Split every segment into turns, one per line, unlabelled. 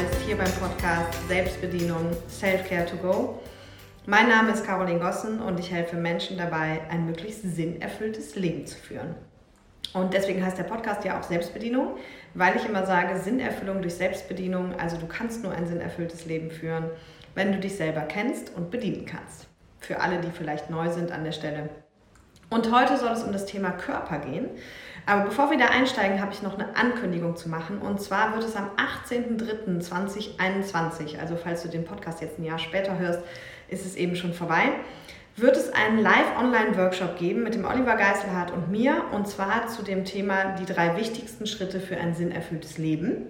bist, hier beim Podcast Selbstbedienung Self-Care to Go. Mein Name ist Caroline Gossen und ich helfe Menschen dabei, ein möglichst sinnerfülltes Leben zu führen. Und deswegen heißt der Podcast ja auch Selbstbedienung, weil ich immer sage, Sinnerfüllung durch Selbstbedienung, also du kannst nur ein sinnerfülltes Leben führen, wenn du dich selber kennst und bedienen kannst. Für alle, die vielleicht neu sind an der Stelle. Und heute soll es um das Thema Körper gehen. Aber bevor wir da einsteigen, habe ich noch eine Ankündigung zu machen. Und zwar wird es am 18.03.2021, also falls du den Podcast jetzt ein Jahr später hörst, ist es eben schon vorbei, wird es einen Live-Online-Workshop geben mit dem Oliver Geiselhardt und mir. Und zwar zu dem Thema die drei wichtigsten Schritte für ein sinnerfülltes Leben.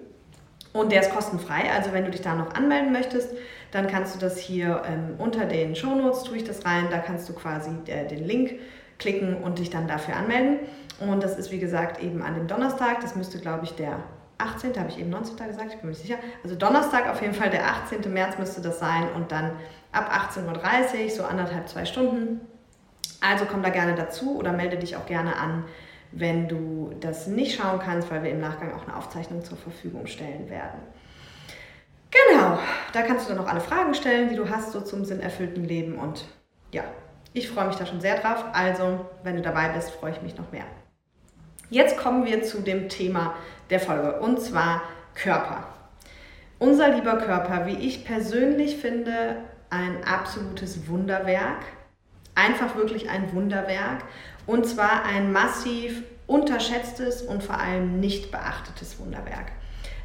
Und der ist kostenfrei. Also wenn du dich da noch anmelden möchtest, dann kannst du das hier ähm, unter den Shownotes, tue ich das rein. Da kannst du quasi äh, den Link klicken und dich dann dafür anmelden. Und das ist wie gesagt eben an dem Donnerstag. Das müsste, glaube ich, der 18. habe ich eben 19. gesagt, ich bin mir nicht sicher. Also Donnerstag auf jeden Fall, der 18. März müsste das sein und dann ab 18.30 Uhr, so anderthalb, zwei Stunden. Also komm da gerne dazu oder melde dich auch gerne an, wenn du das nicht schauen kannst, weil wir im Nachgang auch eine Aufzeichnung zur Verfügung stellen werden. Genau, da kannst du dann noch alle Fragen stellen, die du hast, so zum sinnerfüllten Leben. Und ja, ich freue mich da schon sehr drauf. Also, wenn du dabei bist, freue ich mich noch mehr. Jetzt kommen wir zu dem Thema der Folge und zwar Körper. Unser lieber Körper, wie ich persönlich finde, ein absolutes Wunderwerk. Einfach wirklich ein Wunderwerk. Und zwar ein massiv unterschätztes und vor allem nicht beachtetes Wunderwerk.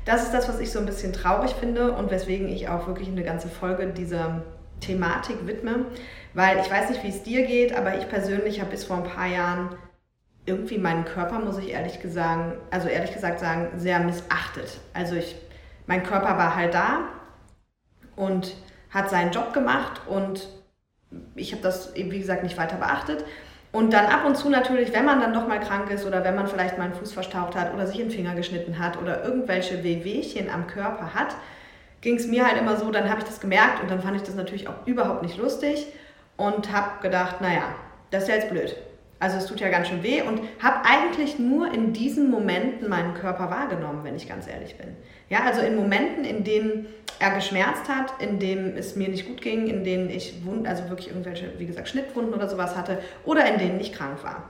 Das ist das, was ich so ein bisschen traurig finde und weswegen ich auch wirklich eine ganze Folge dieser Thematik widme. Weil ich weiß nicht, wie es dir geht, aber ich persönlich habe bis vor ein paar Jahren irgendwie meinen Körper, muss ich ehrlich gesagt, also ehrlich gesagt sagen, sehr missachtet. Also ich, mein Körper war halt da und hat seinen Job gemacht und ich habe das eben, wie gesagt, nicht weiter beachtet. Und dann ab und zu natürlich, wenn man dann doch mal krank ist oder wenn man vielleicht mal einen Fuß verstaucht hat oder sich einen Finger geschnitten hat oder irgendwelche Wehwehchen am Körper hat, ging es mir halt immer so, dann habe ich das gemerkt und dann fand ich das natürlich auch überhaupt nicht lustig und habe gedacht, naja, das ist ja jetzt blöd. Also es tut ja ganz schön weh und habe eigentlich nur in diesen Momenten meinen Körper wahrgenommen, wenn ich ganz ehrlich bin. Ja, also in Momenten, in denen er geschmerzt hat, in denen es mir nicht gut ging, in denen ich Wund, also wirklich irgendwelche, wie gesagt, Schnittwunden oder sowas hatte oder in denen ich krank war.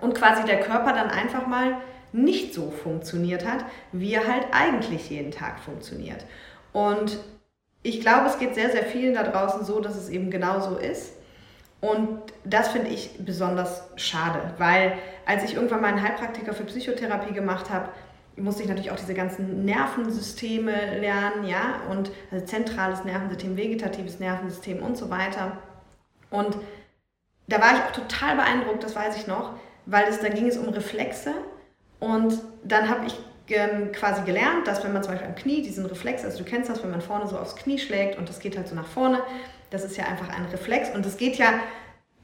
Und quasi der Körper dann einfach mal nicht so funktioniert hat, wie er halt eigentlich jeden Tag funktioniert. Und ich glaube, es geht sehr, sehr vielen da draußen so, dass es eben genau so ist. Und das finde ich besonders schade, weil als ich irgendwann mal einen Heilpraktiker für Psychotherapie gemacht habe, musste ich natürlich auch diese ganzen Nervensysteme lernen, ja, und also zentrales Nervensystem, vegetatives Nervensystem und so weiter. Und da war ich auch total beeindruckt, das weiß ich noch, weil es, da ging es um Reflexe und dann habe ich ähm, quasi gelernt, dass wenn man zum Beispiel am Knie diesen Reflex, also du kennst das, wenn man vorne so aufs Knie schlägt und das geht halt so nach vorne, das ist ja einfach ein Reflex und es geht ja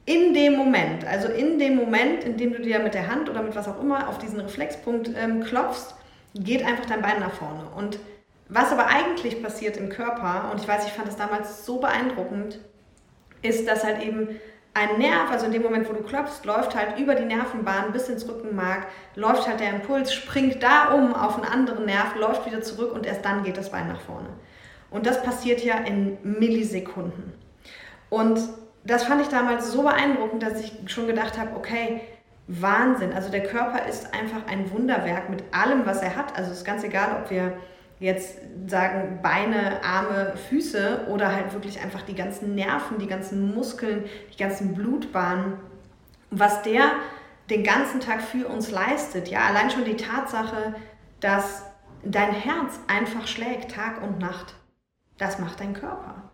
in dem Moment, also in dem Moment, in dem du dir mit der Hand oder mit was auch immer auf diesen Reflexpunkt ähm, klopfst, geht einfach dein Bein nach vorne. Und was aber eigentlich passiert im Körper, und ich weiß, ich fand das damals so beeindruckend, ist, dass halt eben ein Nerv, also in dem Moment, wo du klopfst, läuft halt über die Nervenbahn bis ins Rückenmark, läuft halt der Impuls, springt da um auf einen anderen Nerv, läuft wieder zurück und erst dann geht das Bein nach vorne. Und das passiert ja in Millisekunden. Und das fand ich damals so beeindruckend, dass ich schon gedacht habe, okay, Wahnsinn. Also der Körper ist einfach ein Wunderwerk mit allem, was er hat. Also es ist ganz egal, ob wir jetzt sagen Beine, Arme, Füße oder halt wirklich einfach die ganzen Nerven, die ganzen Muskeln, die ganzen Blutbahnen, was der den ganzen Tag für uns leistet. Ja, allein schon die Tatsache, dass dein Herz einfach schlägt Tag und Nacht, das macht dein Körper.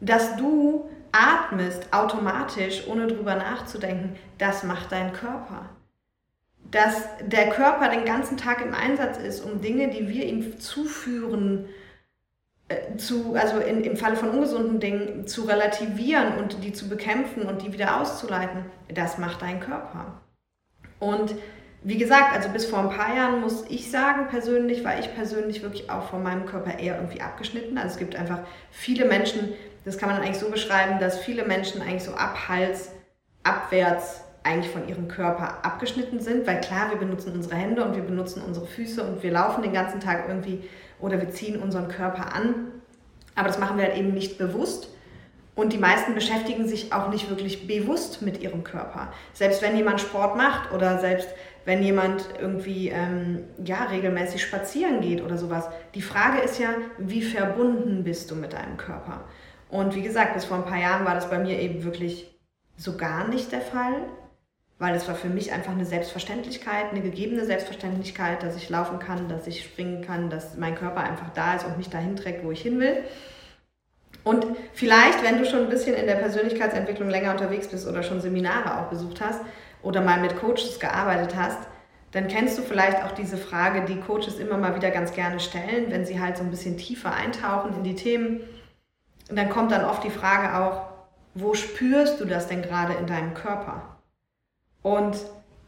Dass du atmest automatisch, ohne drüber nachzudenken, das macht dein Körper. Dass der Körper den ganzen Tag im Einsatz ist, um Dinge, die wir ihm zuführen, äh, zu, also in, im Falle von ungesunden Dingen zu relativieren und die zu bekämpfen und die wieder auszuleiten, das macht dein Körper. Und wie gesagt, also bis vor ein paar Jahren muss ich sagen, persönlich war ich persönlich wirklich auch von meinem Körper eher irgendwie abgeschnitten. Also es gibt einfach viele Menschen, das kann man eigentlich so beschreiben, dass viele Menschen eigentlich so ab Hals abwärts eigentlich von ihrem Körper abgeschnitten sind, weil klar, wir benutzen unsere Hände und wir benutzen unsere Füße und wir laufen den ganzen Tag irgendwie oder wir ziehen unseren Körper an. Aber das machen wir halt eben nicht bewusst. Und die meisten beschäftigen sich auch nicht wirklich bewusst mit ihrem Körper. Selbst wenn jemand Sport macht oder selbst wenn jemand irgendwie ähm, ja, regelmäßig spazieren geht oder sowas. Die Frage ist ja, wie verbunden bist du mit deinem Körper? Und wie gesagt, bis vor ein paar Jahren war das bei mir eben wirklich so gar nicht der Fall, weil es war für mich einfach eine Selbstverständlichkeit, eine gegebene Selbstverständlichkeit, dass ich laufen kann, dass ich springen kann, dass mein Körper einfach da ist und mich dahin trägt, wo ich hin will. Und vielleicht, wenn du schon ein bisschen in der Persönlichkeitsentwicklung länger unterwegs bist oder schon Seminare auch besucht hast oder mal mit Coaches gearbeitet hast, dann kennst du vielleicht auch diese Frage, die Coaches immer mal wieder ganz gerne stellen, wenn sie halt so ein bisschen tiefer eintauchen in die Themen. Und dann kommt dann oft die Frage auch, wo spürst du das denn gerade in deinem Körper? Und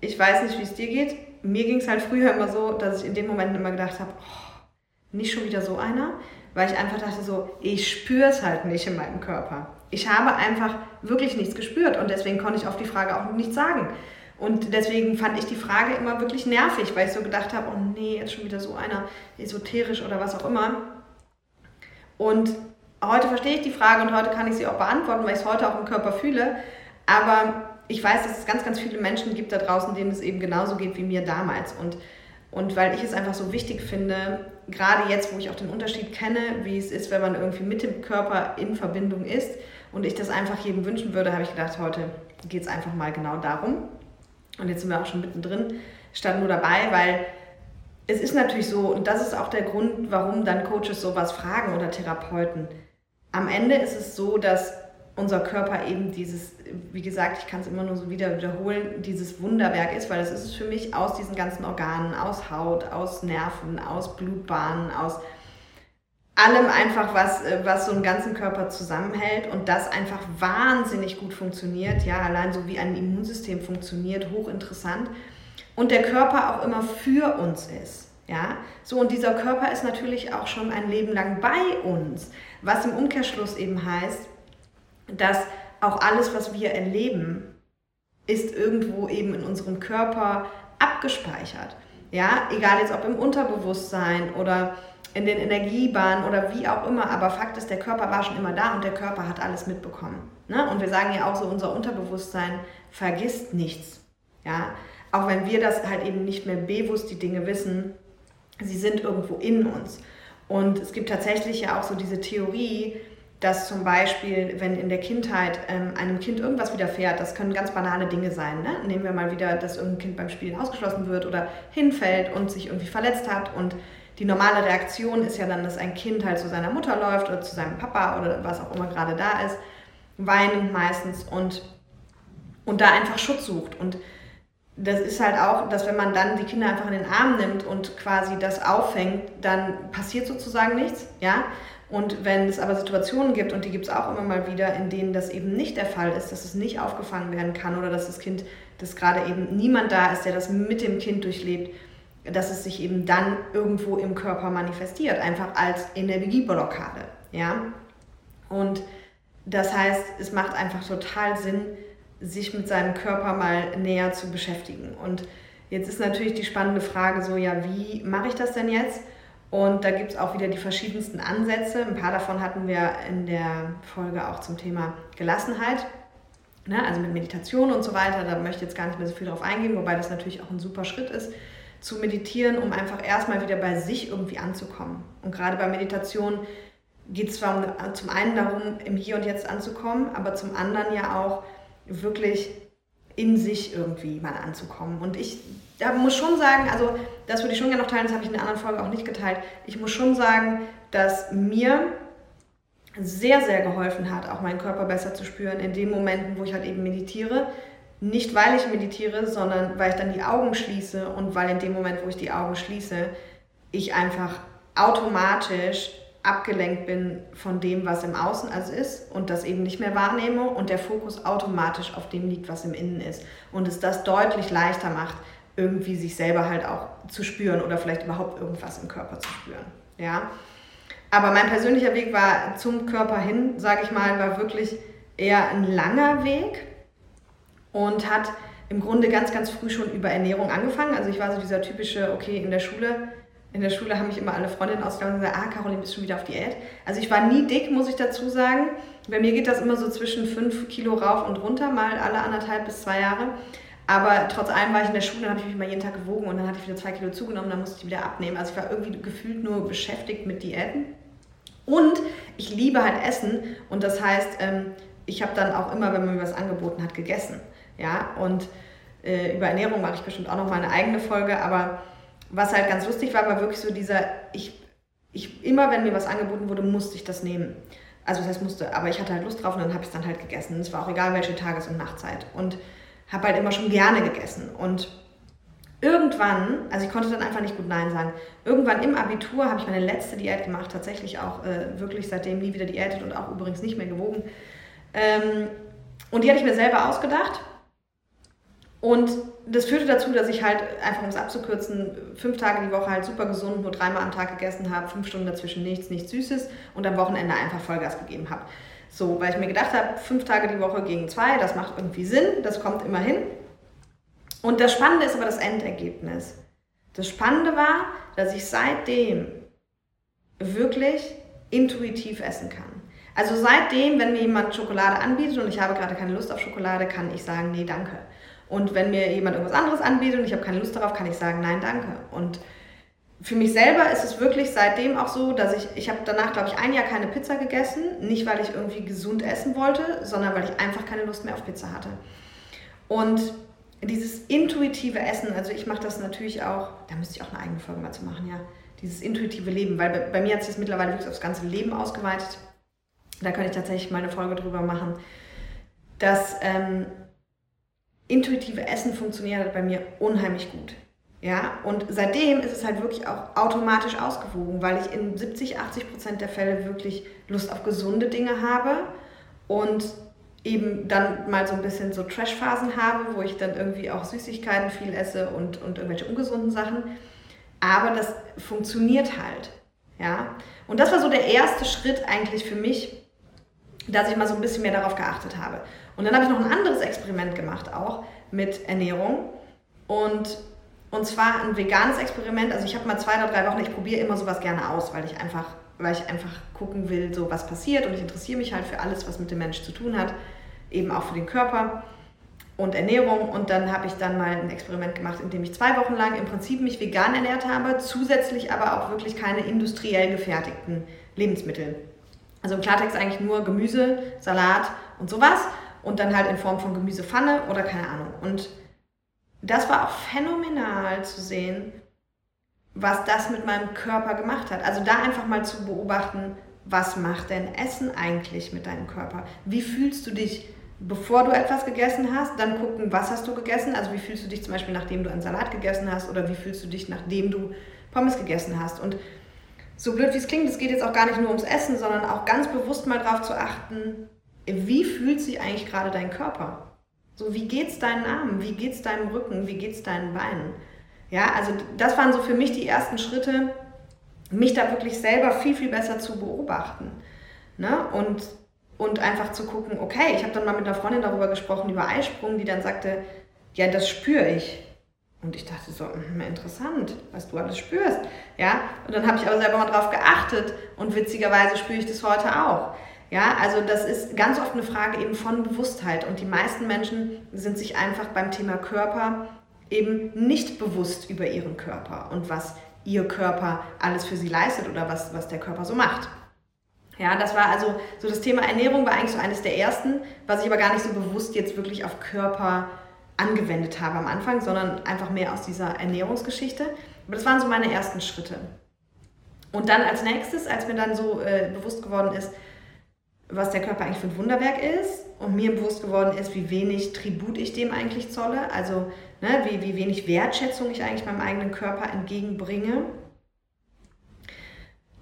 ich weiß nicht, wie es dir geht. Mir ging es halt früher immer so, dass ich in dem Moment immer gedacht habe, oh, nicht schon wieder so einer, weil ich einfach dachte so, ich spüre es halt nicht in meinem Körper. Ich habe einfach wirklich nichts gespürt und deswegen konnte ich auf die Frage auch nichts sagen. Und deswegen fand ich die Frage immer wirklich nervig, weil ich so gedacht habe, oh nee, jetzt schon wieder so einer esoterisch oder was auch immer. Und heute verstehe ich die Frage und heute kann ich sie auch beantworten, weil ich es heute auch im Körper fühle. Aber ich weiß, dass es ganz, ganz viele Menschen gibt da draußen, denen es eben genauso geht wie mir damals. Und, und weil ich es einfach so wichtig finde, gerade jetzt, wo ich auch den Unterschied kenne, wie es ist, wenn man irgendwie mit dem Körper in Verbindung ist und ich das einfach jedem wünschen würde, habe ich gedacht, heute geht es einfach mal genau darum. Und jetzt sind wir auch schon mittendrin, stand nur dabei, weil es ist natürlich so, und das ist auch der Grund, warum dann Coaches sowas fragen oder Therapeuten am Ende ist es so, dass unser Körper eben dieses, wie gesagt, ich kann es immer nur so wieder wiederholen, dieses Wunderwerk ist, weil das ist es für mich aus diesen ganzen Organen, aus Haut, aus Nerven, aus Blutbahnen, aus allem einfach, was, was so einen ganzen Körper zusammenhält und das einfach wahnsinnig gut funktioniert, ja, allein so wie ein Immunsystem funktioniert, hochinteressant und der Körper auch immer für uns ist. Ja, so und dieser Körper ist natürlich auch schon ein Leben lang bei uns, was im Umkehrschluss eben heißt, dass auch alles, was wir erleben, ist irgendwo eben in unserem Körper abgespeichert. Ja, egal jetzt ob im Unterbewusstsein oder in den Energiebahnen oder wie auch immer, aber Fakt ist, der Körper war schon immer da und der Körper hat alles mitbekommen. Ne? Und wir sagen ja auch so, unser Unterbewusstsein vergisst nichts. Ja? Auch wenn wir das halt eben nicht mehr bewusst die Dinge wissen, sie sind irgendwo in uns. Und es gibt tatsächlich ja auch so diese Theorie, dass zum Beispiel, wenn in der Kindheit ähm, einem Kind irgendwas widerfährt, das können ganz banale Dinge sein. Ne? Nehmen wir mal wieder, dass irgendein Kind beim Spielen ausgeschlossen wird oder hinfällt und sich irgendwie verletzt hat. Und die normale Reaktion ist ja dann, dass ein Kind halt zu seiner Mutter läuft oder zu seinem Papa oder was auch immer gerade da ist, weinend meistens und, und da einfach Schutz sucht. Und das ist halt auch, dass wenn man dann die Kinder einfach in den Arm nimmt und quasi das auffängt, dann passiert sozusagen nichts, ja. Und wenn es aber Situationen gibt, und die gibt es auch immer mal wieder, in denen das eben nicht der Fall ist, dass es nicht aufgefangen werden kann oder dass das Kind, dass gerade eben niemand da ist, der das mit dem Kind durchlebt, dass es sich eben dann irgendwo im Körper manifestiert, einfach als Energieblockade, ja. Und das heißt, es macht einfach total Sinn, sich mit seinem Körper mal näher zu beschäftigen. Und jetzt ist natürlich die spannende Frage so, ja, wie mache ich das denn jetzt? Und da gibt es auch wieder die verschiedensten Ansätze. Ein paar davon hatten wir in der Folge auch zum Thema Gelassenheit. Ne? Also mit Meditation und so weiter. Da möchte ich jetzt gar nicht mehr so viel drauf eingehen, wobei das natürlich auch ein super Schritt ist, zu meditieren, um einfach erstmal wieder bei sich irgendwie anzukommen. Und gerade bei Meditation geht es zwar zum einen darum, im Hier und Jetzt anzukommen, aber zum anderen ja auch wirklich in sich irgendwie mal anzukommen. Und ich da muss schon sagen, also das würde ich schon gerne noch teilen, das habe ich in der anderen Folge auch nicht geteilt. Ich muss schon sagen, dass mir sehr, sehr geholfen hat, auch meinen Körper besser zu spüren in den Momenten, wo ich halt eben meditiere. Nicht weil ich meditiere, sondern weil ich dann die Augen schließe und weil in dem Moment, wo ich die Augen schließe, ich einfach automatisch abgelenkt bin von dem, was im Außen also ist und das eben nicht mehr wahrnehme und der Fokus automatisch auf dem liegt, was im Innen ist. Und es das deutlich leichter macht, irgendwie sich selber halt auch zu spüren oder vielleicht überhaupt irgendwas im Körper zu spüren. Ja? Aber mein persönlicher Weg war zum Körper hin, sage ich mal, war wirklich eher ein langer Weg und hat im Grunde ganz, ganz früh schon über Ernährung angefangen. Also ich war so dieser typische, okay, in der Schule in der Schule haben mich immer alle Freundinnen ausgelacht und gesagt, ah, Caroline, bist schon wieder auf Diät. Also ich war nie dick, muss ich dazu sagen. Bei mir geht das immer so zwischen 5 Kilo rauf und runter, mal alle anderthalb bis zwei Jahre. Aber trotz allem war ich in der Schule, dann habe ich mich mal jeden Tag gewogen und dann hatte ich wieder zwei Kilo zugenommen, dann musste ich wieder abnehmen. Also ich war irgendwie gefühlt nur beschäftigt mit Diäten. Und ich liebe halt Essen und das heißt, ähm, ich habe dann auch immer, wenn man mir was angeboten hat, gegessen. Ja, und äh, über Ernährung mache ich bestimmt auch noch mal eine eigene Folge, aber was halt ganz lustig war, war wirklich so dieser, ich, ich immer wenn mir was angeboten wurde, musste ich das nehmen. Also das heißt musste, aber ich hatte halt Lust drauf und dann habe ich es dann halt gegessen. Es war auch egal, welche Tages- und Nachtzeit. Und habe halt immer schon gerne gegessen. Und irgendwann, also ich konnte dann einfach nicht gut Nein sagen, irgendwann im Abitur habe ich meine letzte Diät gemacht, tatsächlich auch äh, wirklich seitdem nie wieder diätet und auch übrigens nicht mehr gewogen. Ähm, und die hatte ich mir selber ausgedacht. Und das führte dazu, dass ich halt, einfach um es abzukürzen, fünf Tage die Woche halt super gesund, nur dreimal am Tag gegessen habe, fünf Stunden dazwischen nichts, nichts Süßes und am Wochenende einfach Vollgas gegeben habe. So, weil ich mir gedacht habe, fünf Tage die Woche gegen zwei, das macht irgendwie Sinn, das kommt immer hin. Und das Spannende ist aber das Endergebnis. Das Spannende war, dass ich seitdem wirklich intuitiv essen kann. Also seitdem, wenn mir jemand Schokolade anbietet und ich habe gerade keine Lust auf Schokolade, kann ich sagen, nee, danke. Und wenn mir jemand irgendwas anderes anbietet und ich habe keine Lust darauf, kann ich sagen, nein, danke. Und für mich selber ist es wirklich seitdem auch so, dass ich, ich habe danach, glaube ich, ein Jahr keine Pizza gegessen. Nicht, weil ich irgendwie gesund essen wollte, sondern weil ich einfach keine Lust mehr auf Pizza hatte. Und dieses intuitive Essen, also ich mache das natürlich auch, da müsste ich auch eine eigene Folge mal zu machen, ja. Dieses intuitive Leben, weil bei, bei mir hat sich das mittlerweile wirklich aufs ganze Leben ausgeweitet. Da könnte ich tatsächlich mal eine Folge drüber machen. Das ähm, intuitive Essen funktioniert bei mir unheimlich gut. Ja, und seitdem ist es halt wirklich auch automatisch ausgewogen, weil ich in 70, 80 Prozent der Fälle wirklich Lust auf gesunde Dinge habe und eben dann mal so ein bisschen so Trash-Phasen habe, wo ich dann irgendwie auch Süßigkeiten viel esse und, und irgendwelche ungesunden Sachen. Aber das funktioniert halt. Ja, und das war so der erste Schritt eigentlich für mich, dass ich mal so ein bisschen mehr darauf geachtet habe. Und dann habe ich noch ein anderes Experiment gemacht, auch mit Ernährung. Und und zwar ein veganes Experiment. Also ich habe mal zwei oder drei Wochen, ich probiere immer sowas gerne aus, weil ich einfach, weil ich einfach gucken will, so was passiert. Und ich interessiere mich halt für alles, was mit dem Menschen zu tun hat, eben auch für den Körper und Ernährung. Und dann habe ich dann mal ein Experiment gemacht, in dem ich zwei Wochen lang im Prinzip mich vegan ernährt habe, zusätzlich aber auch wirklich keine industriell gefertigten Lebensmittel. Also im Klartext eigentlich nur Gemüse, Salat und sowas. Und dann halt in Form von Gemüsepfanne oder keine Ahnung. Und das war auch phänomenal zu sehen, was das mit meinem Körper gemacht hat. Also da einfach mal zu beobachten, was macht denn Essen eigentlich mit deinem Körper? Wie fühlst du dich, bevor du etwas gegessen hast? Dann gucken, was hast du gegessen? Also wie fühlst du dich zum Beispiel, nachdem du einen Salat gegessen hast? Oder wie fühlst du dich, nachdem du Pommes gegessen hast? Und so blöd wie es klingt, es geht jetzt auch gar nicht nur ums Essen, sondern auch ganz bewusst mal darauf zu achten, wie fühlt sich eigentlich gerade dein Körper? So, wie geht's deinen Armen? Wie geht's deinem Rücken? Wie geht's deinen Beinen? Ja, also das waren so für mich die ersten Schritte, mich da wirklich selber viel, viel besser zu beobachten. Ne? Und, und einfach zu gucken, okay, ich habe dann mal mit einer Freundin darüber gesprochen, über Eisprung, die dann sagte, ja, das spüre ich. Und ich dachte so, hm, interessant, was du alles spürst. Ja, und dann habe ich aber selber mal drauf geachtet und witzigerweise spüre ich das heute auch. Ja, also das ist ganz oft eine Frage eben von Bewusstheit und die meisten Menschen sind sich einfach beim Thema Körper eben nicht bewusst über ihren Körper und was ihr Körper alles für sie leistet oder was, was der Körper so macht. Ja, das war also so das Thema Ernährung war eigentlich so eines der ersten, was ich aber gar nicht so bewusst jetzt wirklich auf Körper angewendet habe am Anfang, sondern einfach mehr aus dieser Ernährungsgeschichte. Aber das waren so meine ersten Schritte. Und dann als nächstes, als mir dann so äh, bewusst geworden ist, was der Körper eigentlich für ein Wunderwerk ist und mir bewusst geworden ist, wie wenig Tribut ich dem eigentlich zolle, also ne, wie, wie wenig Wertschätzung ich eigentlich meinem eigenen Körper entgegenbringe.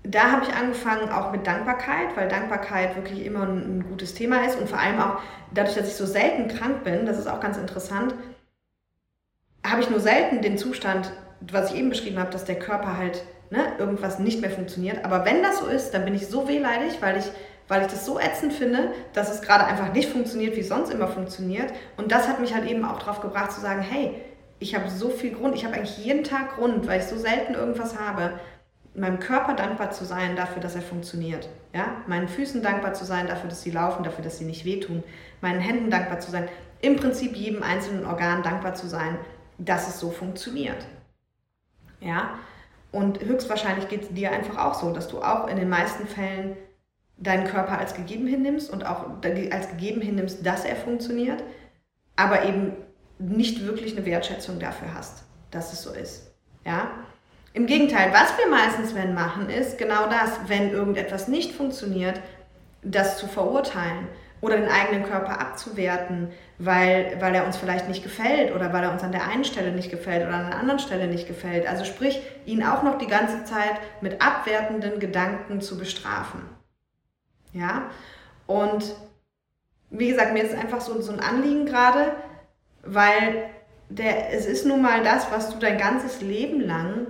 Da habe ich angefangen auch mit Dankbarkeit, weil Dankbarkeit wirklich immer ein, ein gutes Thema ist und vor allem auch dadurch, dass ich so selten krank bin, das ist auch ganz interessant, habe ich nur selten den Zustand, was ich eben beschrieben habe, dass der Körper halt ne, irgendwas nicht mehr funktioniert. Aber wenn das so ist, dann bin ich so wehleidig, weil ich weil ich das so ätzend finde, dass es gerade einfach nicht funktioniert, wie es sonst immer funktioniert. Und das hat mich halt eben auch darauf gebracht zu sagen, hey, ich habe so viel Grund, ich habe eigentlich jeden Tag Grund, weil ich so selten irgendwas habe, meinem Körper dankbar zu sein dafür, dass er funktioniert. Ja? Meinen Füßen dankbar zu sein dafür, dass sie laufen, dafür, dass sie nicht wehtun. Meinen Händen dankbar zu sein. Im Prinzip jedem einzelnen Organ dankbar zu sein, dass es so funktioniert. Ja? Und höchstwahrscheinlich geht es dir einfach auch so, dass du auch in den meisten Fällen deinen Körper als gegeben hinnimmst und auch als gegeben hinnimmst, dass er funktioniert, aber eben nicht wirklich eine Wertschätzung dafür hast, dass es so ist. Ja? Im Gegenteil, was wir meistens wenn machen, ist genau das, wenn irgendetwas nicht funktioniert, das zu verurteilen oder den eigenen Körper abzuwerten, weil, weil er uns vielleicht nicht gefällt oder weil er uns an der einen Stelle nicht gefällt oder an der anderen Stelle nicht gefällt. Also sprich, ihn auch noch die ganze Zeit mit abwertenden Gedanken zu bestrafen. Ja, und wie gesagt, mir ist einfach so, so ein Anliegen gerade, weil der, es ist nun mal das, was du dein ganzes Leben lang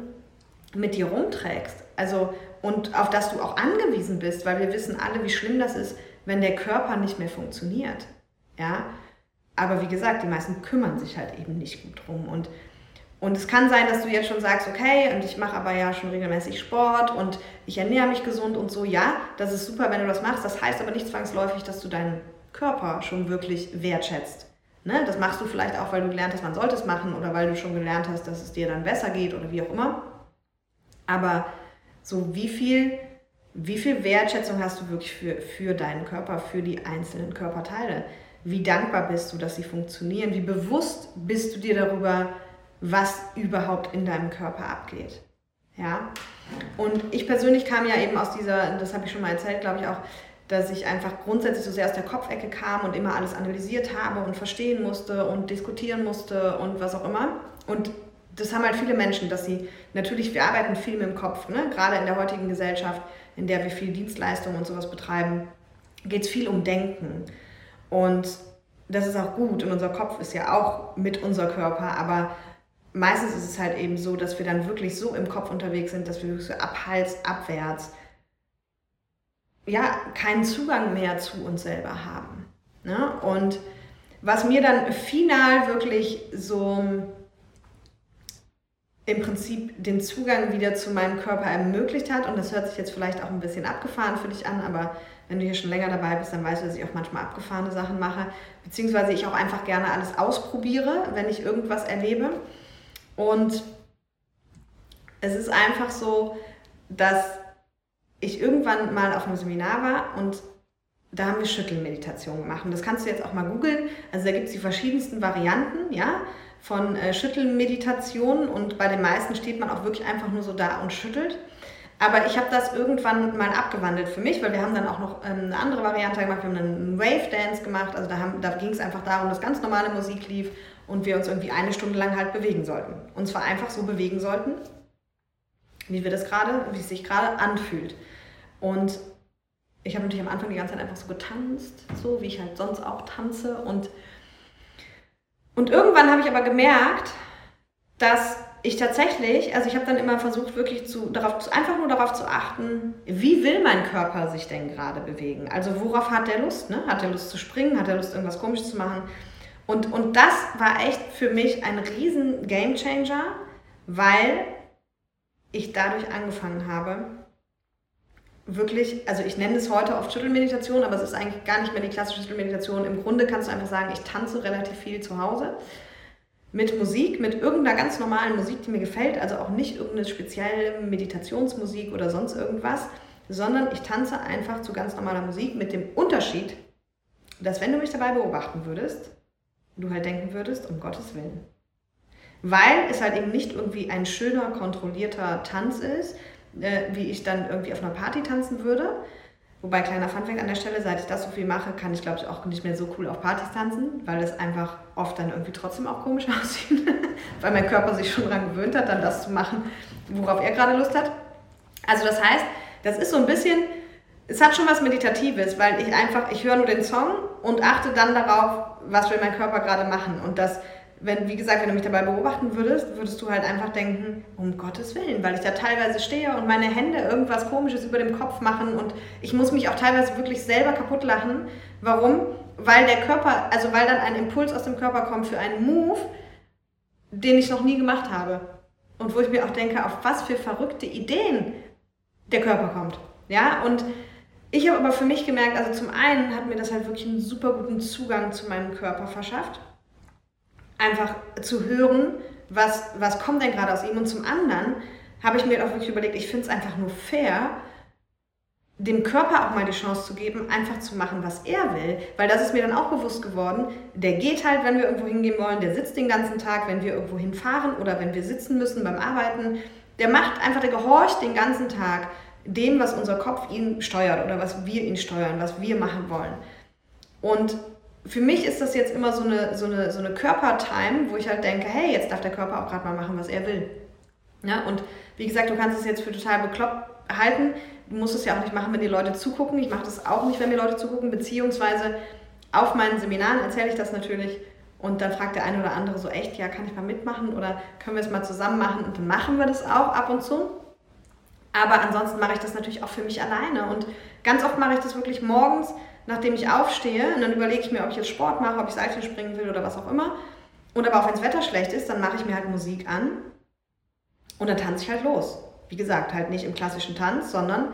mit dir rumträgst. Also, und auf das du auch angewiesen bist, weil wir wissen alle, wie schlimm das ist, wenn der Körper nicht mehr funktioniert. Ja, aber wie gesagt, die meisten kümmern sich halt eben nicht gut drum. Und, und es kann sein, dass du jetzt schon sagst, okay, und ich mache aber ja schon regelmäßig Sport und ich ernähre mich gesund und so. Ja, das ist super, wenn du das machst. Das heißt aber nicht zwangsläufig, dass du deinen Körper schon wirklich wertschätzt. Ne? Das machst du vielleicht auch, weil du gelernt hast, man sollte es machen oder weil du schon gelernt hast, dass es dir dann besser geht oder wie auch immer. Aber so wie viel, wie viel Wertschätzung hast du wirklich für, für deinen Körper, für die einzelnen Körperteile? Wie dankbar bist du, dass sie funktionieren? Wie bewusst bist du dir darüber, was überhaupt in deinem Körper abgeht? Ja. Und ich persönlich kam ja eben aus dieser, das habe ich schon mal erzählt, glaube ich auch, dass ich einfach grundsätzlich so sehr aus der Kopfecke kam und immer alles analysiert habe und verstehen musste und diskutieren musste und was auch immer. Und das haben halt viele Menschen, dass sie natürlich, wir arbeiten viel mit dem Kopf, ne? gerade in der heutigen Gesellschaft, in der wir viel Dienstleistungen und sowas betreiben, geht es viel um Denken. Und das ist auch gut und unser Kopf ist ja auch mit unser Körper, aber meistens ist es halt eben so, dass wir dann wirklich so im Kopf unterwegs sind, dass wir so ab Hals abwärts ja, keinen Zugang mehr zu uns selber haben. Ne? Und was mir dann final wirklich so im Prinzip den Zugang wieder zu meinem Körper ermöglicht hat. Und das hört sich jetzt vielleicht auch ein bisschen abgefahren für dich an, aber wenn du hier schon länger dabei bist, dann weißt du, dass ich auch manchmal abgefahrene Sachen mache, beziehungsweise ich auch einfach gerne alles ausprobiere, wenn ich irgendwas erlebe. Und es ist einfach so, dass ich irgendwann mal auf einem Seminar war und da haben wir Schüttelmeditation gemacht. Und das kannst du jetzt auch mal googeln. Also da gibt es die verschiedensten Varianten, ja von äh, Schüttelmeditationen und bei den meisten steht man auch wirklich einfach nur so da und schüttelt. Aber ich habe das irgendwann mal abgewandelt für mich, weil wir haben dann auch noch ähm, eine andere Variante gemacht. Wir haben einen Wave Dance gemacht. Also da, da ging es einfach darum, dass ganz normale Musik lief und wir uns irgendwie eine Stunde lang halt bewegen sollten. Und zwar einfach so bewegen sollten, wie wir das gerade, wie es sich gerade anfühlt. Und ich habe natürlich am Anfang die ganze Zeit einfach so getanzt, so wie ich halt sonst auch tanze und und irgendwann habe ich aber gemerkt, dass ich tatsächlich, also ich habe dann immer versucht, wirklich zu, darauf, einfach nur darauf zu achten, wie will mein Körper sich denn gerade bewegen? Also worauf hat der Lust? Ne? Hat er Lust zu springen? Hat er Lust, irgendwas komisches zu machen? Und, und das war echt für mich ein riesen Gamechanger, weil ich dadurch angefangen habe, wirklich, also ich nenne es heute oft Schüttelmeditation, aber es ist eigentlich gar nicht mehr die klassische Schüttelmeditation. Im Grunde kannst du einfach sagen, ich tanze relativ viel zu Hause mit Musik, mit irgendeiner ganz normalen Musik, die mir gefällt, also auch nicht irgendeine spezielle Meditationsmusik oder sonst irgendwas, sondern ich tanze einfach zu ganz normaler Musik mit dem Unterschied, dass wenn du mich dabei beobachten würdest, du halt denken würdest, um Gottes Willen. Weil es halt eben nicht irgendwie ein schöner, kontrollierter Tanz ist, äh, wie ich dann irgendwie auf einer Party tanzen würde. Wobei, kleiner Funfact an der Stelle, seit ich das so viel mache, kann ich glaube ich auch nicht mehr so cool auf Partys tanzen, weil es einfach oft dann irgendwie trotzdem auch komisch aussieht, weil mein Körper sich schon daran gewöhnt hat, dann das zu machen, worauf er gerade Lust hat. Also das heißt, das ist so ein bisschen, es hat schon was Meditatives, weil ich einfach, ich höre nur den Song und achte dann darauf, was will mein Körper gerade machen. Und das wenn, wie gesagt, wenn du mich dabei beobachten würdest, würdest du halt einfach denken, um Gottes Willen, weil ich da teilweise stehe und meine Hände irgendwas Komisches über dem Kopf machen und ich muss mich auch teilweise wirklich selber kaputt lachen. Warum? Weil der Körper, also weil dann ein Impuls aus dem Körper kommt für einen Move, den ich noch nie gemacht habe. Und wo ich mir auch denke, auf was für verrückte Ideen der Körper kommt. Ja, und ich habe aber für mich gemerkt, also zum einen hat mir das halt wirklich einen super guten Zugang zu meinem Körper verschafft. Einfach zu hören, was, was kommt denn gerade aus ihm. Und zum anderen habe ich mir auch wirklich überlegt, ich finde es einfach nur fair, dem Körper auch mal die Chance zu geben, einfach zu machen, was er will. Weil das ist mir dann auch bewusst geworden. Der geht halt, wenn wir irgendwo hingehen wollen, der sitzt den ganzen Tag, wenn wir irgendwo hinfahren oder wenn wir sitzen müssen beim Arbeiten. Der macht einfach, der gehorcht den ganzen Tag dem, was unser Kopf ihn steuert oder was wir ihn steuern, was wir machen wollen. Und für mich ist das jetzt immer so eine, so eine, so eine Körpertime, wo ich halt denke, hey, jetzt darf der Körper auch gerade mal machen, was er will. Ja, und wie gesagt, du kannst es jetzt für total bekloppt halten. Du musst es ja auch nicht machen, wenn die Leute zugucken. Ich mache das auch nicht, wenn mir Leute zugucken, beziehungsweise auf meinen Seminaren erzähle ich das natürlich und dann fragt der eine oder andere so, echt, ja, kann ich mal mitmachen oder können wir es mal zusammen machen und dann machen wir das auch ab und zu. Aber ansonsten mache ich das natürlich auch für mich alleine und ganz oft mache ich das wirklich morgens, nachdem ich aufstehe und dann überlege ich mir, ob ich jetzt Sport mache, ob ich Seilchen springen will oder was auch immer. Und aber auch wenn das Wetter schlecht ist, dann mache ich mir halt Musik an und dann tanze ich halt los. Wie gesagt, halt nicht im klassischen Tanz, sondern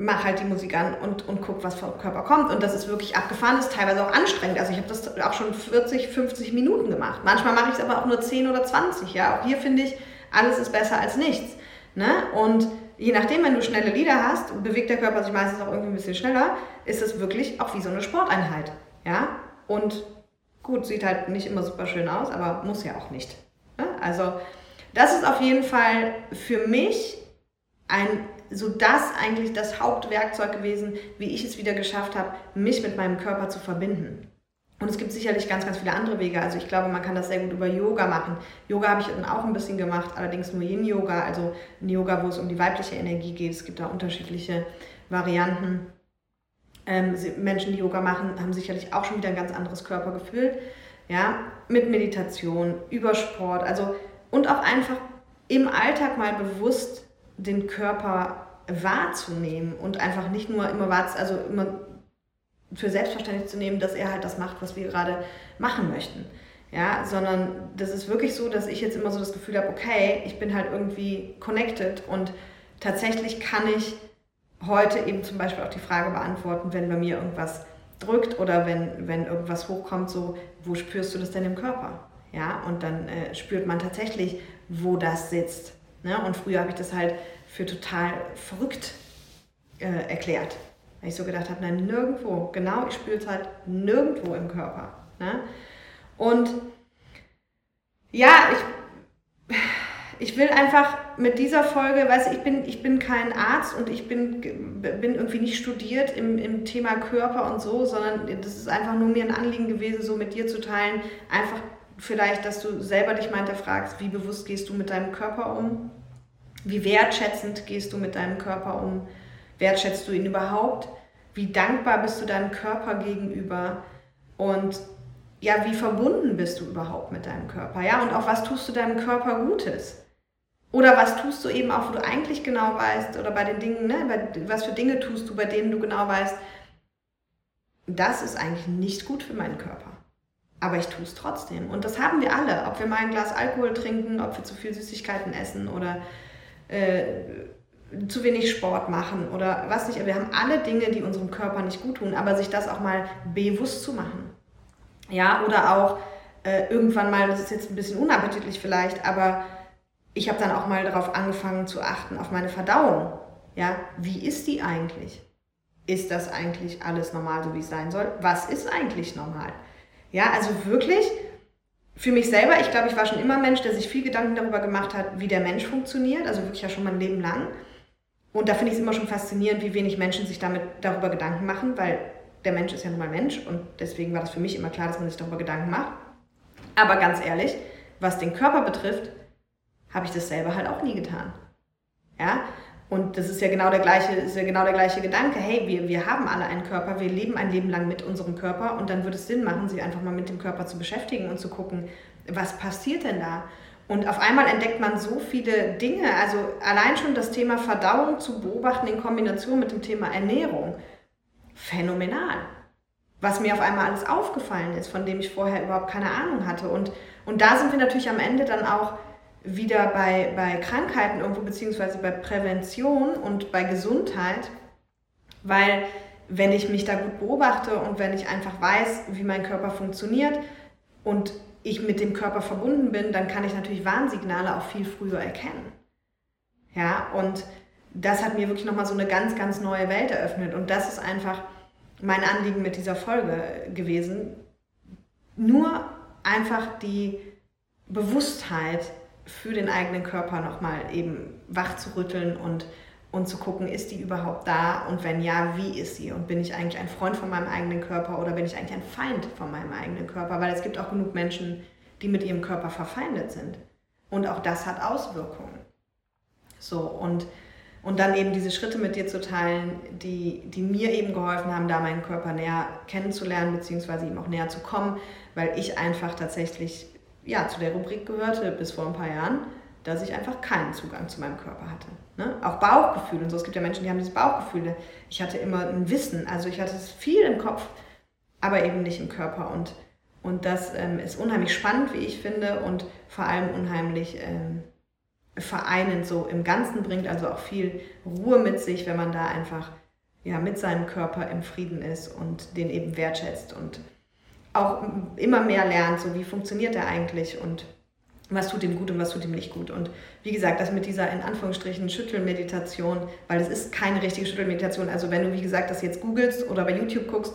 mache halt die Musik an und, und guck, was vom Körper kommt. Und das ist wirklich abgefahren, ist teilweise auch anstrengend. Also ich habe das auch schon 40, 50 Minuten gemacht. Manchmal mache ich es aber auch nur 10 oder 20. Ja, auch hier finde ich, alles ist besser als nichts. Ne? Und je nachdem, wenn du schnelle Lieder hast, bewegt der Körper sich meistens auch irgendwie ein bisschen schneller, ist es wirklich auch wie so eine Sporteinheit. Ja? Und gut, sieht halt nicht immer super schön aus, aber muss ja auch nicht. Ne? Also das ist auf jeden Fall für mich ein, so das eigentlich das Hauptwerkzeug gewesen, wie ich es wieder geschafft habe, mich mit meinem Körper zu verbinden. Und es gibt sicherlich ganz, ganz viele andere Wege. Also ich glaube, man kann das sehr gut über Yoga machen. Yoga habe ich dann auch ein bisschen gemacht, allerdings nur Yin-Yoga, also ein Yoga, wo es um die weibliche Energie geht. Es gibt da unterschiedliche Varianten. Ähm, Menschen, die Yoga machen, haben sicherlich auch schon wieder ein ganz anderes Körpergefühl. Ja, mit Meditation, über Sport, also und auch einfach im Alltag mal bewusst den Körper wahrzunehmen und einfach nicht nur immer also immer für selbstverständlich zu nehmen, dass er halt das macht, was wir gerade machen möchten. Ja, sondern das ist wirklich so, dass ich jetzt immer so das Gefühl habe, okay, ich bin halt irgendwie connected und tatsächlich kann ich heute eben zum Beispiel auch die Frage beantworten, wenn bei mir irgendwas drückt oder wenn, wenn irgendwas hochkommt, so, wo spürst du das denn im Körper? Ja, und dann äh, spürt man tatsächlich, wo das sitzt. Ne? Und früher habe ich das halt für total verrückt äh, erklärt. Weil ich so gedacht habe, nein, nirgendwo. Genau, ich spüre es halt nirgendwo im Körper. Ne? Und ja, ich, ich will einfach mit dieser Folge, weißt ich bin, ich bin kein Arzt und ich bin, bin irgendwie nicht studiert im, im Thema Körper und so, sondern das ist einfach nur mir ein Anliegen gewesen, so mit dir zu teilen, einfach vielleicht, dass du selber dich mal hinterfragst, wie bewusst gehst du mit deinem Körper um? Wie wertschätzend gehst du mit deinem Körper um? Wertschätzt du ihn überhaupt? Wie dankbar bist du deinem Körper gegenüber? Und ja, wie verbunden bist du überhaupt mit deinem Körper? Ja, und auch was tust du deinem Körper Gutes? Oder was tust du eben auch, wo du eigentlich genau weißt, oder bei den Dingen, ne, bei, was für Dinge tust du, bei denen du genau weißt, das ist eigentlich nicht gut für meinen Körper aber ich tue es trotzdem. Und das haben wir alle, ob wir mal ein Glas Alkohol trinken, ob wir zu viel Süßigkeiten essen oder äh, zu wenig Sport machen oder was nicht. Wir haben alle Dinge, die unserem Körper nicht gut tun, aber sich das auch mal bewusst zu machen. Ja, oder auch äh, irgendwann mal, das ist jetzt ein bisschen unappetitlich vielleicht, aber ich habe dann auch mal darauf angefangen zu achten, auf meine Verdauung. Ja, wie ist die eigentlich? Ist das eigentlich alles normal, so wie es sein soll? Was ist eigentlich normal? Ja, also wirklich für mich selber, ich glaube, ich war schon immer Mensch, der sich viel Gedanken darüber gemacht hat, wie der Mensch funktioniert, also wirklich ja schon mein Leben lang. Und da finde ich es immer schon faszinierend, wie wenig Menschen sich damit darüber Gedanken machen, weil der Mensch ist ja nun mal Mensch und deswegen war das für mich immer klar, dass man sich darüber Gedanken macht. Aber ganz ehrlich, was den Körper betrifft, habe ich das selber halt auch nie getan. Ja, und das ist ja genau der gleiche, ist ja genau der gleiche Gedanke. Hey, wir, wir haben alle einen Körper, wir leben ein Leben lang mit unserem Körper und dann würde es Sinn machen, sich einfach mal mit dem Körper zu beschäftigen und zu gucken, was passiert denn da? Und auf einmal entdeckt man so viele Dinge. Also allein schon das Thema Verdauung zu beobachten in Kombination mit dem Thema Ernährung. Phänomenal. was mir auf einmal alles aufgefallen ist, von dem ich vorher überhaupt keine Ahnung hatte. Und, und da sind wir natürlich am Ende dann auch wieder bei, bei Krankheiten irgendwo, beziehungsweise bei Prävention und bei Gesundheit, weil wenn ich mich da gut beobachte und wenn ich einfach weiß, wie mein Körper funktioniert und ich mit dem Körper verbunden bin, dann kann ich natürlich Warnsignale auch viel früher erkennen. Ja, und das hat mir wirklich nochmal so eine ganz, ganz neue Welt eröffnet. Und das ist einfach mein Anliegen mit dieser Folge gewesen. Nur einfach die Bewusstheit für den eigenen Körper nochmal eben wach zu rütteln und, und zu gucken, ist die überhaupt da? Und wenn ja, wie ist sie? Und bin ich eigentlich ein Freund von meinem eigenen Körper oder bin ich eigentlich ein Feind von meinem eigenen Körper, weil es gibt auch genug Menschen, die mit ihrem Körper verfeindet sind. Und auch das hat Auswirkungen. So und und dann eben diese Schritte mit dir zu teilen, die, die mir eben geholfen haben, da meinen Körper näher kennenzulernen, beziehungsweise ihm auch näher zu kommen, weil ich einfach tatsächlich ja, zu der Rubrik gehörte bis vor ein paar Jahren, dass ich einfach keinen Zugang zu meinem Körper hatte. Ne? Auch Bauchgefühl und so. Es gibt ja Menschen, die haben diese Bauchgefühle. Ich hatte immer ein Wissen, also ich hatte es viel im Kopf, aber eben nicht im Körper. Und, und das ähm, ist unheimlich spannend, wie ich finde, und vor allem unheimlich ähm, vereinend so im Ganzen bringt, also auch viel Ruhe mit sich, wenn man da einfach ja, mit seinem Körper im Frieden ist und den eben wertschätzt und auch immer mehr lernt, so wie funktioniert er eigentlich und was tut ihm gut und was tut ihm nicht gut. Und wie gesagt, das mit dieser in Anführungsstrichen Schüttelmeditation, weil es ist keine richtige Schüttelmeditation. Also wenn du, wie gesagt, das jetzt googelst oder bei YouTube guckst,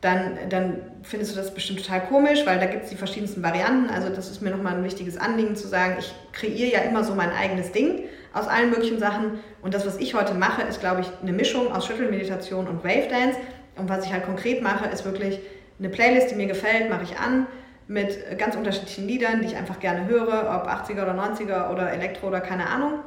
dann, dann findest du das bestimmt total komisch, weil da gibt es die verschiedensten Varianten. Also das ist mir nochmal ein wichtiges Anliegen zu sagen, ich kreiere ja immer so mein eigenes Ding aus allen möglichen Sachen. Und das, was ich heute mache, ist, glaube ich, eine Mischung aus Schüttelmeditation und Wave Dance. Und was ich halt konkret mache, ist wirklich eine Playlist, die mir gefällt, mache ich an mit ganz unterschiedlichen Liedern, die ich einfach gerne höre, ob 80er oder 90er oder Elektro oder keine Ahnung.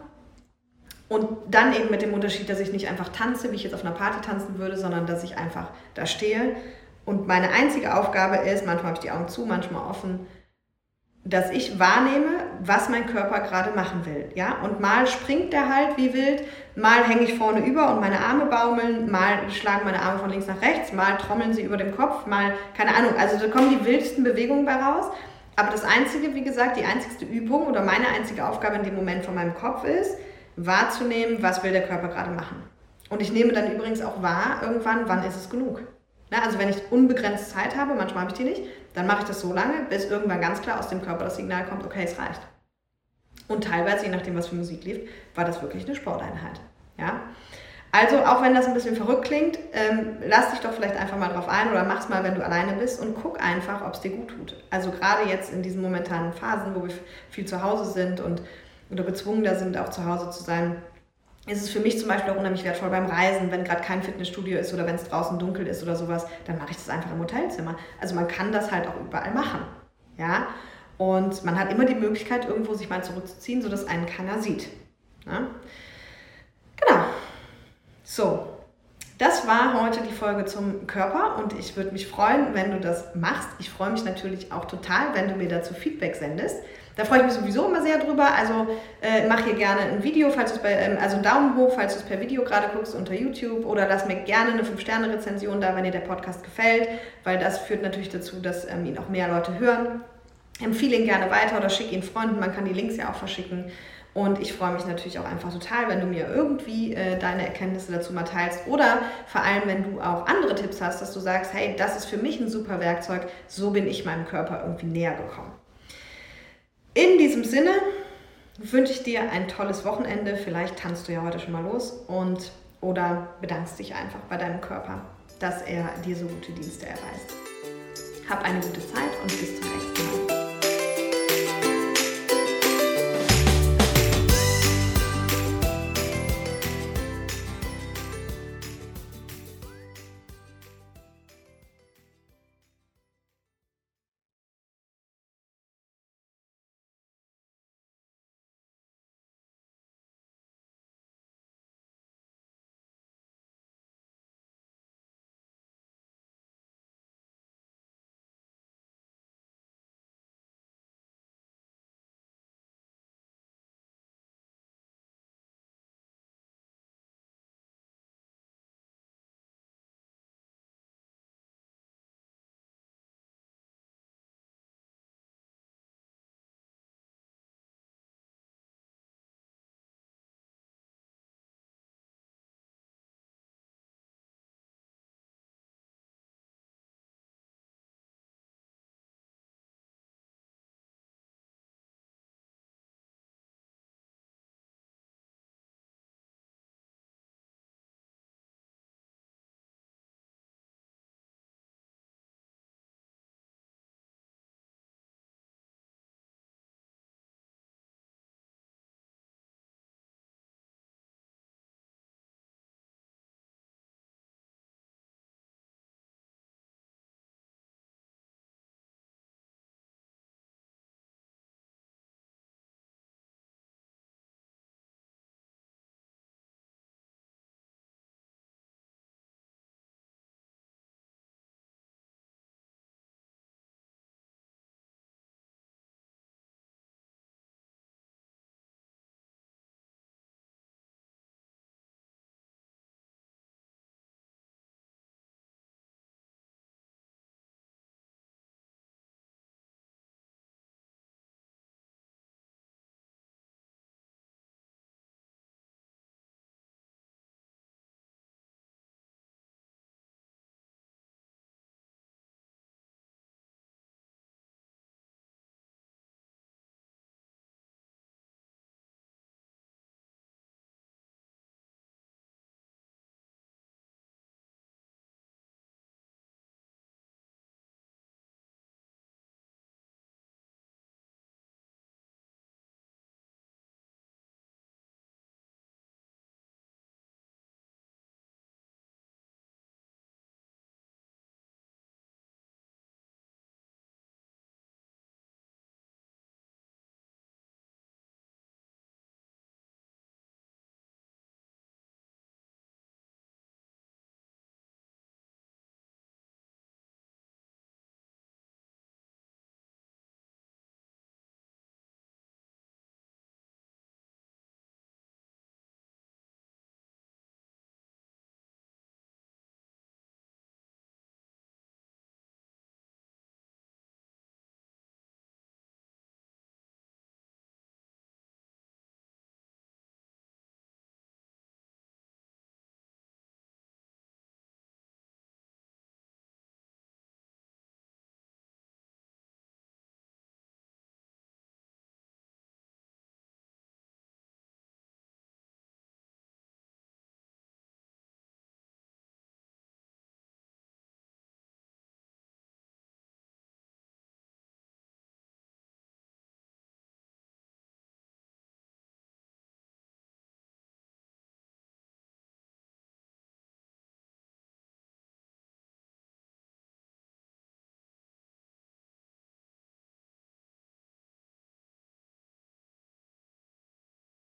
Und dann eben mit dem Unterschied, dass ich nicht einfach tanze, wie ich jetzt auf einer Party tanzen würde, sondern dass ich einfach da stehe. Und meine einzige Aufgabe ist, manchmal habe ich die Augen zu, manchmal offen, dass ich wahrnehme, was mein Körper gerade machen will. Ja? Und mal springt der halt wie wild, mal hänge ich vorne über und meine Arme baumeln, mal schlagen meine Arme von links nach rechts, mal trommeln sie über dem Kopf, mal, keine Ahnung, also da kommen die wildesten Bewegungen bei raus. Aber das Einzige, wie gesagt, die einzigste Übung oder meine einzige Aufgabe in dem Moment von meinem Kopf ist, wahrzunehmen, was will der Körper gerade machen. Und ich nehme dann übrigens auch wahr, irgendwann, wann ist es genug. Na, also wenn ich unbegrenzt Zeit habe, manchmal habe ich die nicht, dann mache ich das so lange, bis irgendwann ganz klar aus dem Körper das Signal kommt, okay, es reicht. Und teilweise, je nachdem, was für Musik lief, war das wirklich eine Sporteinheit. Ja? Also, auch wenn das ein bisschen verrückt klingt, ähm, lass dich doch vielleicht einfach mal drauf ein oder mach es mal, wenn du alleine bist und guck einfach, ob es dir gut tut. Also, gerade jetzt in diesen momentanen Phasen, wo wir viel zu Hause sind und oder gezwungen sind, auch zu Hause zu sein, ist es für mich zum Beispiel auch unheimlich wertvoll beim Reisen, wenn gerade kein Fitnessstudio ist oder wenn es draußen dunkel ist oder sowas, dann mache ich das einfach im Hotelzimmer. Also man kann das halt auch überall machen. Ja? Und man hat immer die Möglichkeit, irgendwo sich mal zurückzuziehen, sodass einen keiner sieht. Ja? Genau. So, das war heute die Folge zum Körper und ich würde mich freuen, wenn du das machst. Ich freue mich natürlich auch total, wenn du mir dazu Feedback sendest. Da freue ich mich sowieso immer sehr drüber. Also äh, mach hier gerne ein Video, falls bei, ähm, also einen Daumen hoch, falls du es per Video gerade guckst unter YouTube oder lass mir gerne eine 5-Sterne-Rezension da, wenn dir der Podcast gefällt, weil das führt natürlich dazu, dass ähm, ihn auch mehr Leute hören. Empfehle ihn gerne weiter oder schick ihn Freunden, man kann die Links ja auch verschicken. Und ich freue mich natürlich auch einfach total, wenn du mir irgendwie äh, deine Erkenntnisse dazu mal teilst. Oder vor allem, wenn du auch andere Tipps hast, dass du sagst, hey, das ist für mich ein super Werkzeug, so bin ich meinem Körper irgendwie näher gekommen. In diesem Sinne wünsche ich dir ein tolles Wochenende. Vielleicht tanzt du ja heute schon mal los und oder bedankst dich einfach bei deinem Körper, dass er dir so gute Dienste erweist. Hab eine gute Zeit und bis zum nächsten Mal.